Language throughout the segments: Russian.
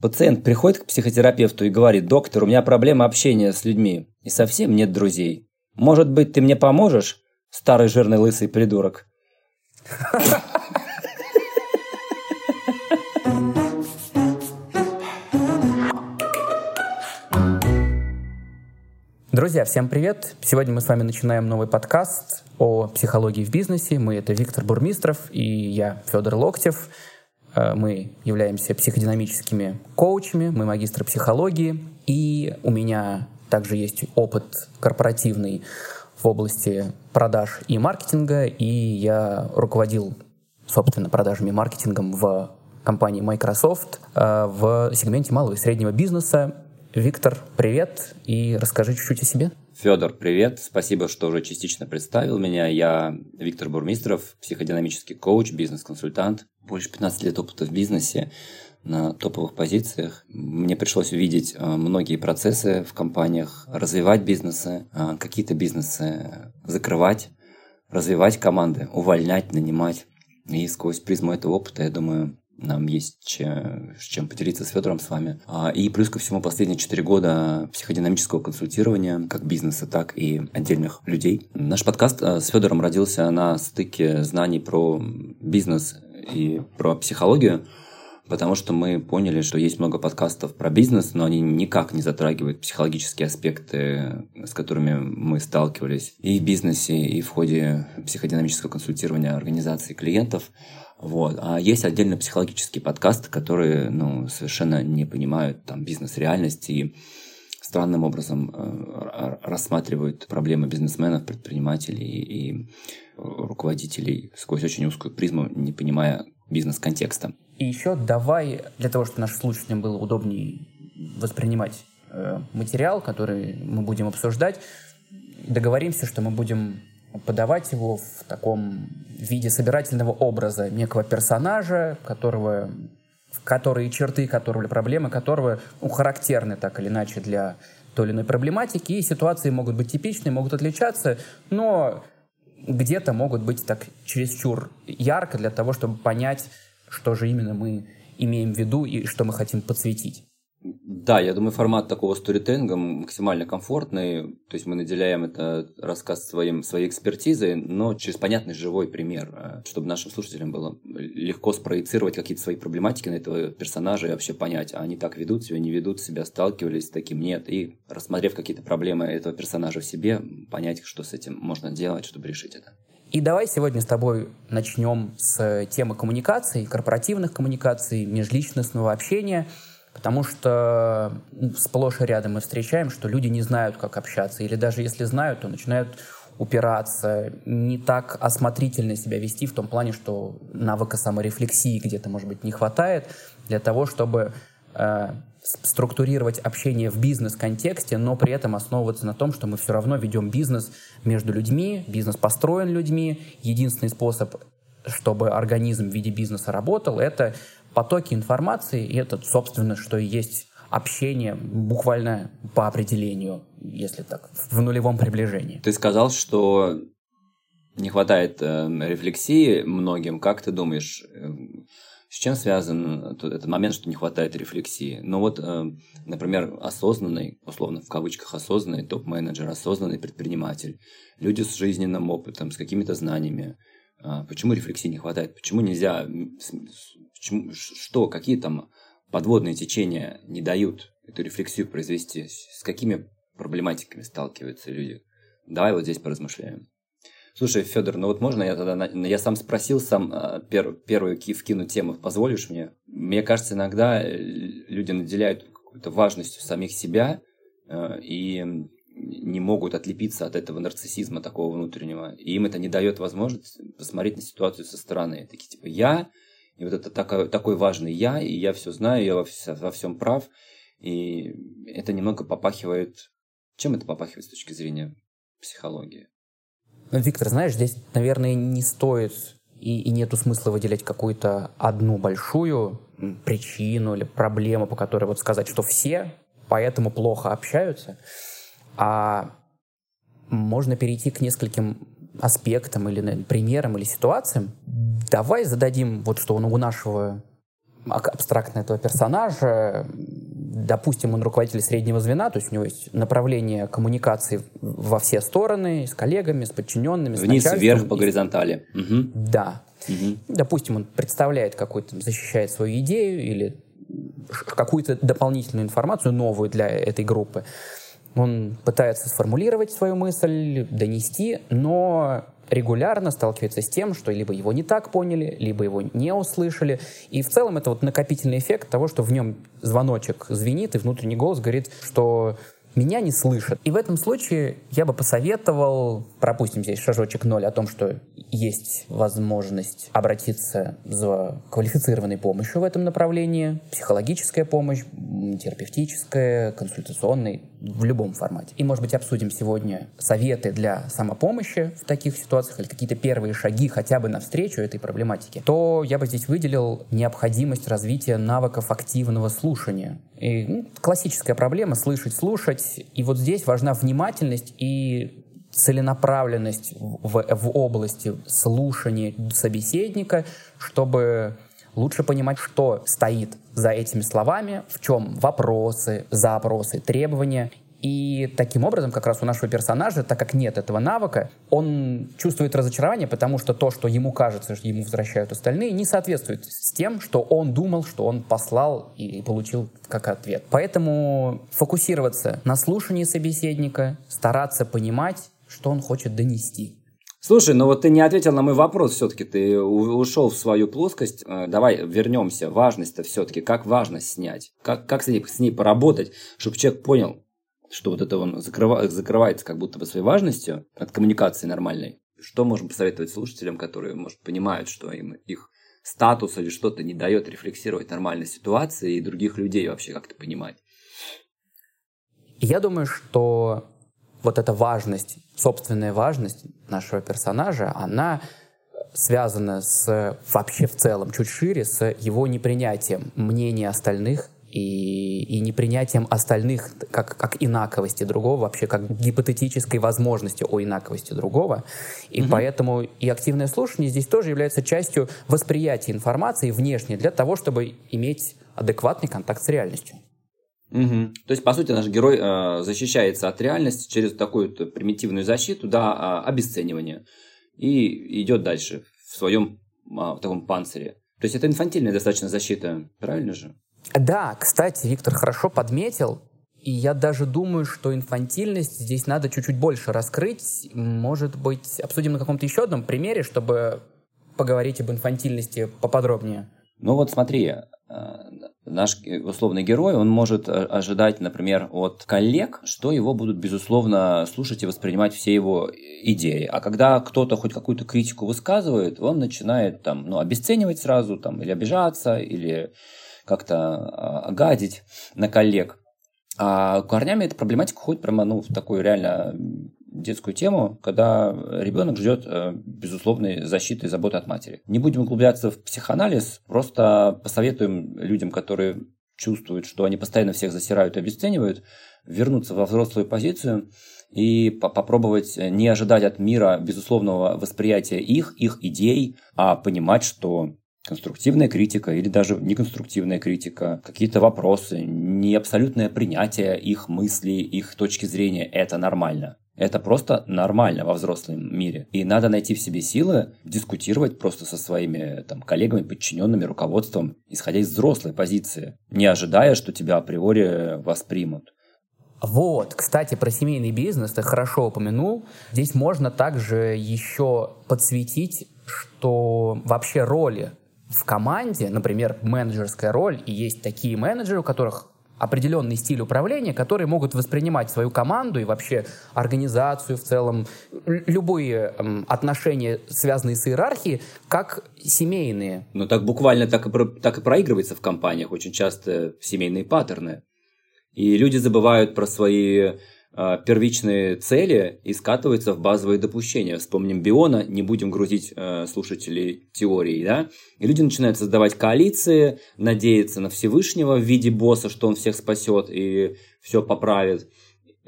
Пациент приходит к психотерапевту и говорит, доктор, у меня проблема общения с людьми, и совсем нет друзей. Может быть, ты мне поможешь, старый жирный лысый придурок? Друзья, всем привет! Сегодня мы с вами начинаем новый подкаст о психологии в бизнесе. Мы — это Виктор Бурмистров и я, Федор Локтев. Э, мы являемся психодинамическими коучами, мы магистры психологии, и у меня также есть опыт корпоративный в области продаж и маркетинга, и я руководил, собственно, продажами и маркетингом в компании Microsoft э, в сегменте малого и среднего бизнеса. Виктор, привет, и расскажи чуть-чуть о себе. Федор, привет. Спасибо, что уже частично представил меня. Я Виктор Бурмистров, психодинамический коуч, бизнес-консультант. Больше 15 лет опыта в бизнесе на топовых позициях. Мне пришлось увидеть э, многие процессы в компаниях, развивать бизнесы, э, какие-то бизнесы закрывать, развивать команды, увольнять, нанимать. И сквозь призму этого опыта, я думаю, нам есть чем, чем поделиться с Федором с вами. А, и плюс ко всему последние 4 года психодинамического консультирования как бизнеса, так и отдельных людей. Наш подкаст э, с Федором родился на стыке знаний про бизнес и про психологию, потому что мы поняли, что есть много подкастов про бизнес, но они никак не затрагивают психологические аспекты, с которыми мы сталкивались и в бизнесе, и в ходе психодинамического консультирования организаций клиентов. Вот. А есть отдельно психологические подкасты, которые ну, совершенно не понимают там, бизнес-реальности и странным образом э, рассматривают проблемы бизнесменов, предпринимателей и руководителей сквозь очень узкую призму, не понимая бизнес-контекста. И еще давай, для того, чтобы нашим слушателям было удобнее воспринимать э, материал, который мы будем обсуждать, договоримся, что мы будем подавать его в таком виде собирательного образа некого персонажа, которого, которые черты которого или проблемы которого ну, характерны так или иначе для той или иной проблематики, и ситуации могут быть типичные, могут отличаться, но где-то могут быть так чересчур ярко для того, чтобы понять, что же именно мы имеем в виду и что мы хотим подсветить. Да, я думаю, формат такого сторителлинга максимально комфортный. То есть мы наделяем это рассказ своим, своей экспертизой, но через понятный живой пример, э, чтобы нашим слушателям было легко спроецировать какие-то свои проблематики на этого персонажа и вообще понять, а они так ведут себя, не ведут себя, сталкивались с таким, нет. И рассмотрев какие-то проблемы этого персонажа в себе, понять, что с этим можно делать, чтобы решить это. И давай сегодня с тобой начнем с темы коммуникаций, корпоративных коммуникаций, межличностного общения – Потому что сплошь и рядом мы встречаем, что люди не знают, как общаться. Или даже если знают, то начинают упираться, не так осмотрительно себя вести в том плане, что навыка саморефлексии где-то, может быть, не хватает для того, чтобы э, структурировать общение в бизнес-контексте, но при этом основываться на том, что мы все равно ведем бизнес между людьми, бизнес построен людьми. Единственный способ, чтобы организм в виде бизнеса работал, это потоки информации, и это, собственно, что и есть общение буквально по определению, если так, в нулевом приближении. Ты сказал, что не хватает э, рефлексии многим. Как ты думаешь, э, с чем связан этот момент, что не хватает рефлексии? Ну вот, э, например, осознанный, условно в кавычках осознанный топ-менеджер, осознанный предприниматель, люди с жизненным опытом, с какими-то знаниями. Э, почему рефлексии не хватает? Почему нельзя что, какие там подводные течения не дают эту рефлексию произвести? С какими проблематиками сталкиваются люди? Давай вот здесь поразмышляем. Слушай, Федор, ну вот можно я тогда, я сам спросил, сам а, пер, первую вкину тему, позволишь мне? Мне кажется, иногда э, люди наделяют какой-то важностью самих себя э, и не могут отлепиться от этого нарциссизма такого внутреннего. И им это не дает возможность посмотреть на ситуацию со стороны. Такие типа, я и вот это такой, такой важный я, и я все знаю, я во, во всем прав. И это немного попахивает... Чем это попахивает с точки зрения психологии? Ну, Виктор, знаешь, здесь, наверное, не стоит и, и нету смысла выделять какую-то одну большую причину или проблему, по которой вот сказать, что все поэтому плохо общаются, а можно перейти к нескольким аспектам или примерам или ситуациям. Давай зададим вот что у нашего абстрактно этого персонажа. Допустим, он руководитель среднего звена, то есть у него есть направление коммуникации во все стороны, с коллегами, с подчиненными, с Вниз, вверх, по горизонтали. Угу. Да. Угу. Допустим, он представляет какую-то, защищает свою идею или какую-то дополнительную информацию, новую для этой группы. Он пытается сформулировать свою мысль, донести, но регулярно сталкивается с тем, что либо его не так поняли, либо его не услышали. И в целом это вот накопительный эффект того, что в нем звоночек звенит, и внутренний голос говорит, что меня не слышат. И в этом случае я бы посоветовал, пропустим здесь шажочек ноль о том, что есть возможность обратиться за квалифицированной помощью в этом направлении, психологическая помощь, терапевтическая, консультационная, в любом формате. И, может быть, обсудим сегодня советы для самопомощи в таких ситуациях или какие-то первые шаги хотя бы навстречу этой проблематике, то я бы здесь выделил необходимость развития навыков активного слушания. И, ну, классическая проблема — слышать, слушать. И вот здесь важна внимательность и целенаправленность в, в области слушания собеседника, чтобы лучше понимать, что стоит за этими словами, в чем вопросы, запросы, требования. И таким образом, как раз у нашего персонажа, так как нет этого навыка, он чувствует разочарование, потому что то, что ему кажется, что ему возвращают остальные, не соответствует с тем, что он думал, что он послал и получил как ответ. Поэтому фокусироваться на слушании собеседника, стараться понимать, что он хочет донести. Слушай, ну вот ты не ответил на мой вопрос все-таки, ты ушел в свою плоскость. Э, давай вернемся. Важность-то все-таки, как важность снять? Как, как с, ней, с ней поработать, чтобы человек понял, что вот это он закрыва, закрывается как будто бы своей важностью от коммуникации нормальной. Что можем посоветовать слушателям, которые, может, понимают, что им их статус или что-то не дает рефлексировать нормальной ситуации и других людей вообще как-то понимать? Я думаю, что вот эта важность, собственная важность нашего персонажа, она связана с вообще в целом, чуть шире, с его непринятием мнения остальных и, и непринятием остальных как, как инаковости другого, вообще как гипотетической возможности о инаковости другого. И угу. поэтому и активное слушание здесь тоже является частью восприятия информации внешне для того, чтобы иметь адекватный контакт с реальностью. Угу. То есть, по сути, наш герой э, защищается от реальности через такую примитивную защиту, да, э, обесценивание. И идет дальше в своем э, в таком панцире. То есть, это инфантильная достаточно защита, правильно же? Да, кстати, Виктор хорошо подметил. И я даже думаю, что инфантильность здесь надо чуть-чуть больше раскрыть. Может быть, обсудим на каком-то еще одном примере, чтобы поговорить об инфантильности поподробнее. Ну вот смотри, наш условный герой, он может э, ожидать, например, от коллег, что его будут, безусловно, слушать и воспринимать все его идеи. А когда кто-то хоть какую-то критику высказывает, он начинает там, ну, обесценивать сразу, там, или обижаться, или как-то а, гадить на коллег. А корнями эта проблематика ходит прямо ну, в такую реально детскую тему, когда ребенок ждет э, безусловной защиты и заботы от матери. Не будем углубляться в психоанализ, просто посоветуем людям, которые чувствуют, что они постоянно всех засирают и обесценивают, вернуться во взрослую позицию и попробовать не ожидать от мира безусловного восприятия их, их идей, а понимать, что конструктивная критика или даже неконструктивная критика, какие-то вопросы, не абсолютное принятие их мыслей, их точки зрения – это нормально. Это просто нормально во взрослом мире. И надо найти в себе силы дискутировать просто со своими там, коллегами, подчиненными, руководством, исходя из взрослой позиции, не ожидая, что тебя априори воспримут. Вот, кстати, про семейный бизнес ты хорошо упомянул. Здесь можно также еще подсветить, что вообще роли в команде, например, менеджерская роль, и есть такие менеджеры, у которых определенный стиль управления, которые могут воспринимать свою команду и вообще организацию в целом, любые эм, отношения, связанные с иерархией, как семейные. Ну так буквально так и, так и проигрывается в компаниях очень часто семейные паттерны. И люди забывают про свои первичные цели и скатываются в базовые допущения. Вспомним Биона, не будем грузить э, слушателей теорией, да? И люди начинают создавать коалиции, надеяться на Всевышнего в виде босса, что он всех спасет и все поправит.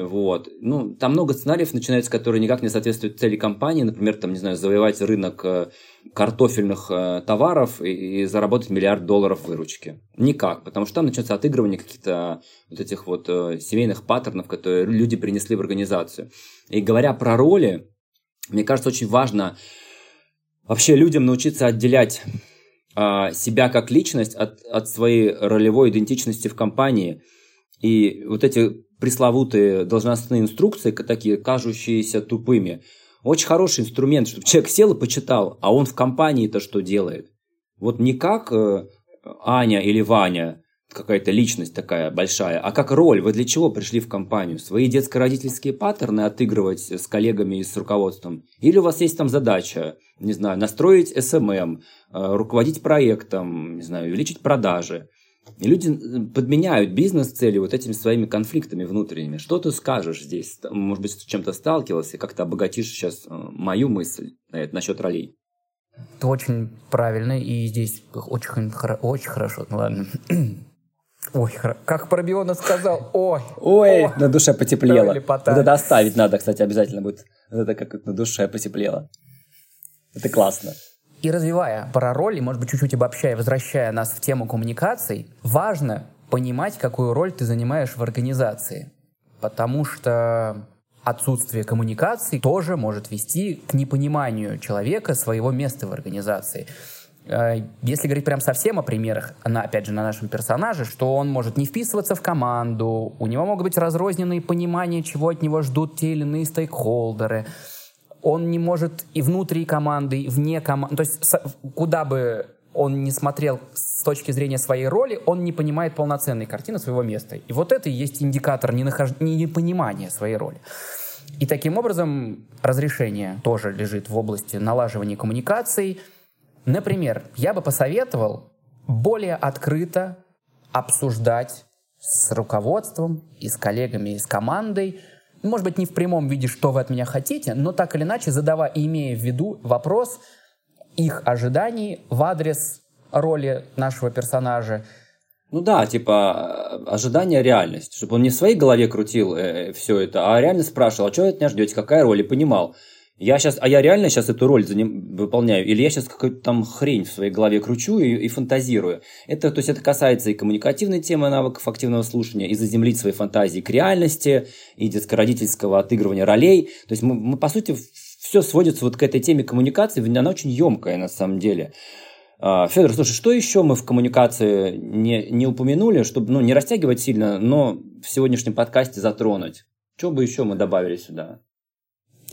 Вот. Ну, там много сценариев начинается, которые никак не соответствуют цели компании. Например, там, не знаю, завоевать рынок э, картофельных э, товаров и, и заработать миллиард долларов выручки. Никак, потому что там начнется отыгрывание каких-то вот этих вот э, семейных паттернов, которые люди принесли в организацию. И говоря про роли, мне кажется, очень важно вообще людям научиться отделять а, себя как личность от, от своей ролевой идентичности в компании. И вот эти пресловутые должностные инструкции, такие кажущиеся тупыми, очень хороший инструмент, чтобы человек сел и почитал, а он в компании-то что делает. Вот не как э, Аня или Ваня, какая-то личность такая большая, а как роль. Вы для чего пришли в компанию? Свои детско-родительские паттерны отыгрывать с коллегами и с руководством? Или у вас есть там задача, не знаю, настроить SMM, э, руководить проектом, не знаю, увеличить продажи? И люди подменяют бизнес-цели вот этими своими конфликтами внутренними. Что ты скажешь здесь? Может быть, с чем-то сталкивался, как-то обогатишь сейчас э, мою мысль насчет ролей? Это очень правильно, и здесь очень, очень хорошо. Ну ладно. Ой, как Пробиона сказал, ой. Ой, ой на душе потеплело. Вот это оставить надо, кстати, обязательно будет. Вот это как на душе потеплело. Это классно. И развивая про роли, может быть, чуть-чуть обобщая, возвращая нас в тему коммуникаций, важно понимать, какую роль ты занимаешь в организации. Потому что отсутствие коммуникации тоже может вести к непониманию человека своего места в организации. Э, если говорить прям совсем о примерах, на, опять же, на нашем персонаже, что он может не вписываться в команду, у него могут быть разрозненные понимания, чего от него ждут те или иные стейкхолдеры, он не может и внутри команды, и вне команды, то есть куда бы он не смотрел с точки зрения своей роли, он не понимает полноценной картины своего места. И вот это и есть индикатор ненахож... непонимания своей роли. И таким образом разрешение тоже лежит в области налаживания коммуникаций – Например, я бы посоветовал более открыто обсуждать с руководством и с коллегами, и с командой, может быть, не в прямом виде, что вы от меня хотите, но так или иначе задавая и имея в виду вопрос их ожиданий в адрес роли нашего персонажа. Ну да, типа ожидание реальность, чтобы он не в своей голове крутил э, все это, а реально спрашивал, а вы от меня ждете, какая роль, и понимал, я сейчас, а я реально сейчас эту роль за ним выполняю, или я сейчас какую-то там хрень в своей голове кручу и, и фантазирую. Это, то есть это касается и коммуникативной темы навыков активного слушания, и заземлить свои фантазии к реальности, и детско-родительского отыгрывания ролей. То есть мы, мы, по сути, все сводится вот к этой теме коммуникации, она очень емкая на самом деле. А, Федор, слушай, что еще мы в коммуникации не, не упомянули, чтобы ну, не растягивать сильно, но в сегодняшнем подкасте затронуть? Что бы еще мы добавили сюда?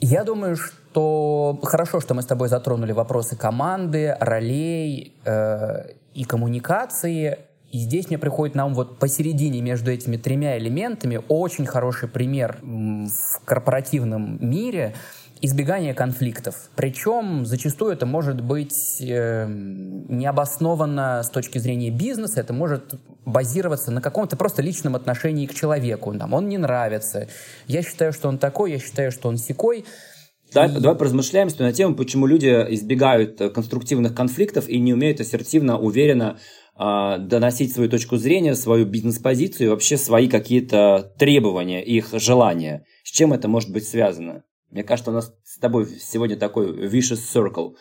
Я думаю, что хорошо, что мы с тобой затронули вопросы команды, ролей э, и коммуникации. И здесь мне приходит нам вот посередине между этими тремя элементами очень хороший пример в корпоративном мире – избегание конфликтов. Причем зачастую это может быть э, необоснованно с точки зрения бизнеса, это может базироваться на каком-то просто личном отношении к человеку. Нам он не нравится. Я считаю, что он такой, я считаю, что он секой. Давай, и... давай поразмышляем на тему, почему люди избегают э, конструктивных конфликтов и не умеют ассертивно, уверенно э, доносить свою точку зрения, свою бизнес-позицию и вообще свои какие-то требования, их желания. С чем это может быть связано? Мне кажется, у нас с тобой сегодня такой vicious circle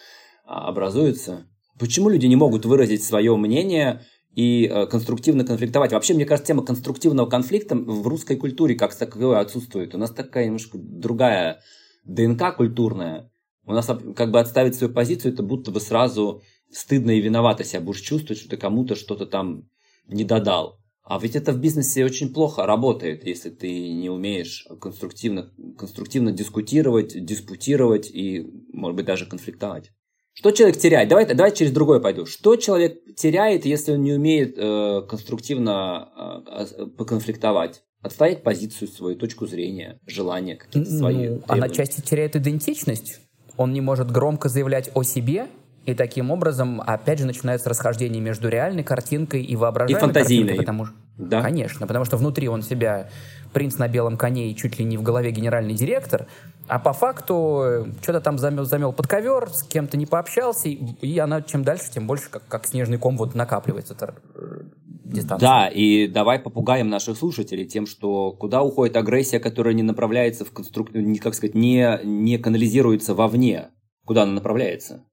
а, образуется. Почему люди не могут выразить свое мнение и э, конструктивно конфликтовать? Вообще, мне кажется, тема конструктивного конфликта в русской культуре как таковой отсутствует. У нас такая немножко другая ДНК культурная. У нас как бы отставить свою позицию, это будто бы сразу стыдно и виновато себя будешь чувствовать, что ты кому-то что-то там не додал. А ведь это в бизнесе очень плохо работает, если ты не умеешь конструктивно, конструктивно дискутировать, диспутировать и, может быть, даже конфликтовать. Что человек теряет? Давай, давай через другое пойду. Что человек теряет, если он не умеет э, конструктивно э, поконфликтовать? Отстоять позицию свою, точку зрения, желания какие-то свои. Ну, она части теряет идентичность. Он не может громко заявлять о себе, и таким образом, опять же, начинается расхождение между реальной картинкой и воображаемой и фантазийной. картинкой. Потому, да. Конечно, потому что внутри он себя принц на белом коне и чуть ли не в голове генеральный директор, а по факту э, что-то там замел, замел под ковер, с кем-то не пообщался, и она чем дальше, тем больше как, как снежный ком вот накапливается эта э, дистанция. Да, и давай попугаем наших слушателей тем, что куда уходит агрессия, которая не направляется в конструк... не, как сказать, не, не канализируется вовне. Куда она направляется?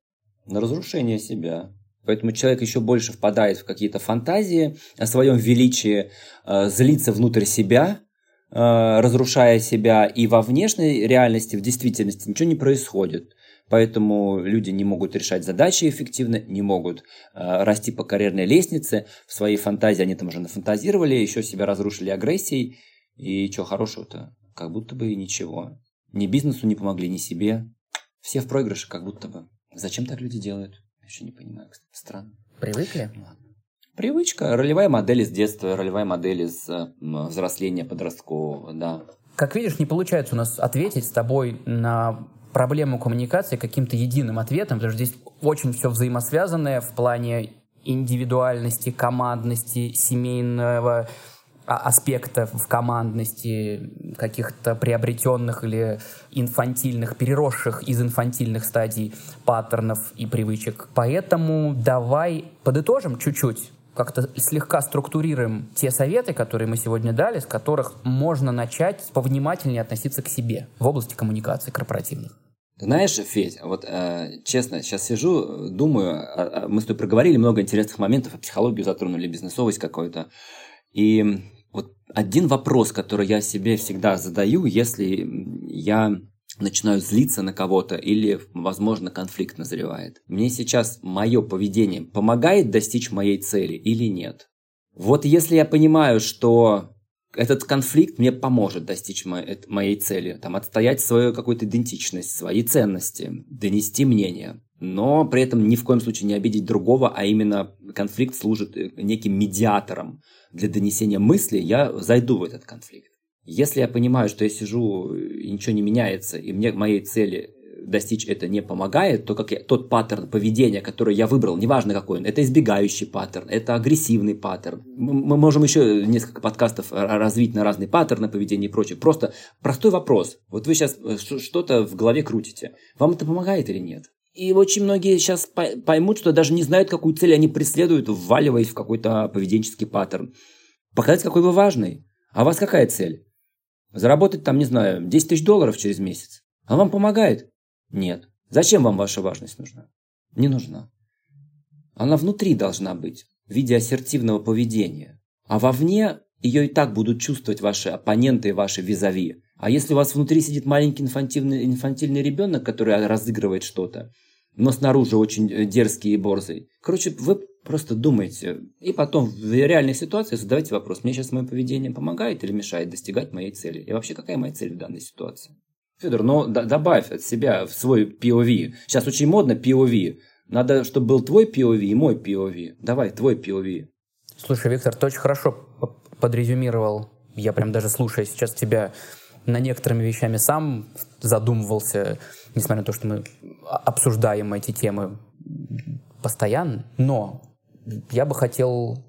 На разрушение себя. Поэтому человек еще больше впадает в какие-то фантазии о своем величии, э, злится внутрь себя, Э, разрушая себя, и во внешней реальности, в действительности ничего не происходит. Поэтому люди не могут решать задачи эффективно, не могут э, расти по карьерной лестнице. В своей фантазии они там уже нафантазировали, еще себя разрушили агрессией. И что хорошего-то? Как будто бы и ничего. Ни бизнесу не помогли, ни себе. Все в проигрыше, как будто бы. Зачем так люди делают? Еще не понимаю, кстати. Странно. Привыкли? Ладно. Привычка, ролевая модель из детства, ролевая модель из э, взросления подросткового, да. Как видишь, не получается у нас ответить с тобой на проблему коммуникации каким-то единым ответом, потому что здесь очень все взаимосвязанное в плане индивидуальности, командности, семейного а, аспекта в командности, каких-то приобретенных или инфантильных, переросших из инфантильных стадий паттернов и привычек. Поэтому давай подытожим чуть-чуть как-то слегка структурируем те советы, которые мы сегодня дали, с которых можно начать повнимательнее относиться к себе в области коммуникации корпоративных. Знаешь, Федь, вот э, честно, сейчас сижу, думаю, э, мы с тобой проговорили много интересных моментов, о психологию затронули, бизнесовость какую-то. И один вопрос, который я себе всегда задаю, если я начинаю злиться на кого-то или, возможно, конфликт назревает. Мне сейчас мое поведение помогает достичь моей цели или нет? Вот если я понимаю, что этот конфликт мне поможет достичь моей цели, там, отстоять свою какую-то идентичность, свои ценности, донести мнение, но при этом ни в коем случае не обидеть другого, а именно конфликт служит э, неким медиатором для донесения мысли, я зайду в этот конфликт. Если я понимаю, что я сижу и ничего не меняется, и мне моей цели достичь это не помогает, то как я, тот паттерн поведения, который я выбрал, неважно какой он, это избегающий паттерн, это агрессивный паттерн. Мы можем еще несколько подкастов развить на разные паттерны поведения и прочее. Просто простой вопрос. Вот вы сейчас э, что-то в голове крутите. Вам это помогает или нет? И очень многие сейчас поймут, что даже не знают, какую цель они преследуют, вваливаясь в какой-то поведенческий паттерн. Показать, какой вы важный. А у вас какая цель? Заработать там, не знаю, 10 тысяч долларов через месяц. А вам помогает? Нет. Зачем вам ваша важность нужна? Не нужна. Она внутри должна быть, в виде ассертивного поведения. А вовне ее и так будут чувствовать ваши оппоненты и ваши визави. А если у вас внутри сидит маленький инфантильный, инфантильный ребенок, который разыгрывает что-то, но снаружи очень э, дерзкий и борзый. Короче, вы просто думайте. И потом в реальной ситуации задавайте вопрос, мне сейчас мое поведение помогает или мешает достигать моей цели? И вообще, какая моя цель в данной ситуации? Федор, ну д- добавь от себя в свой POV. Сейчас очень модно POV. Надо, чтобы был твой POV и мой POV. Давай, твой POV. Слушай, Виктор, ты очень хорошо подрезюмировал. Я прям даже слушая сейчас тебя на некоторыми вещами сам задумывался, несмотря на то, что мы обсуждаем эти темы постоянно. Но я бы хотел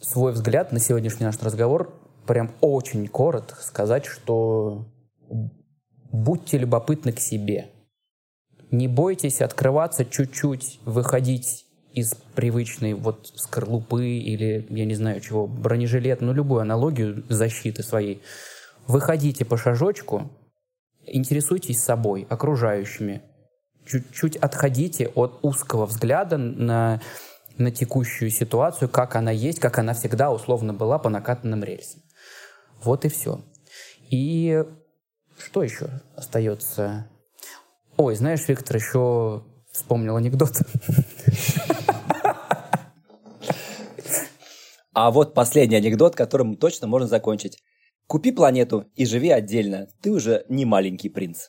свой взгляд на сегодняшний наш разговор прям очень коротко сказать, что будьте любопытны к себе. Не бойтесь открываться чуть-чуть, выходить из привычной вот скорлупы или, я не знаю чего, бронежилет, ну любую аналогию защиты своей – Выходите по шажочку, интересуйтесь собой, окружающими. Чуть-чуть отходите от узкого взгляда на, на текущую ситуацию, как она есть, как она всегда условно была по накатанным рельсам. Вот и все. И что еще остается? Ой, знаешь, Виктор, еще вспомнил анекдот. А вот последний анекдот, которым точно можно закончить. Купи планету и живи отдельно. Ты уже не маленький принц.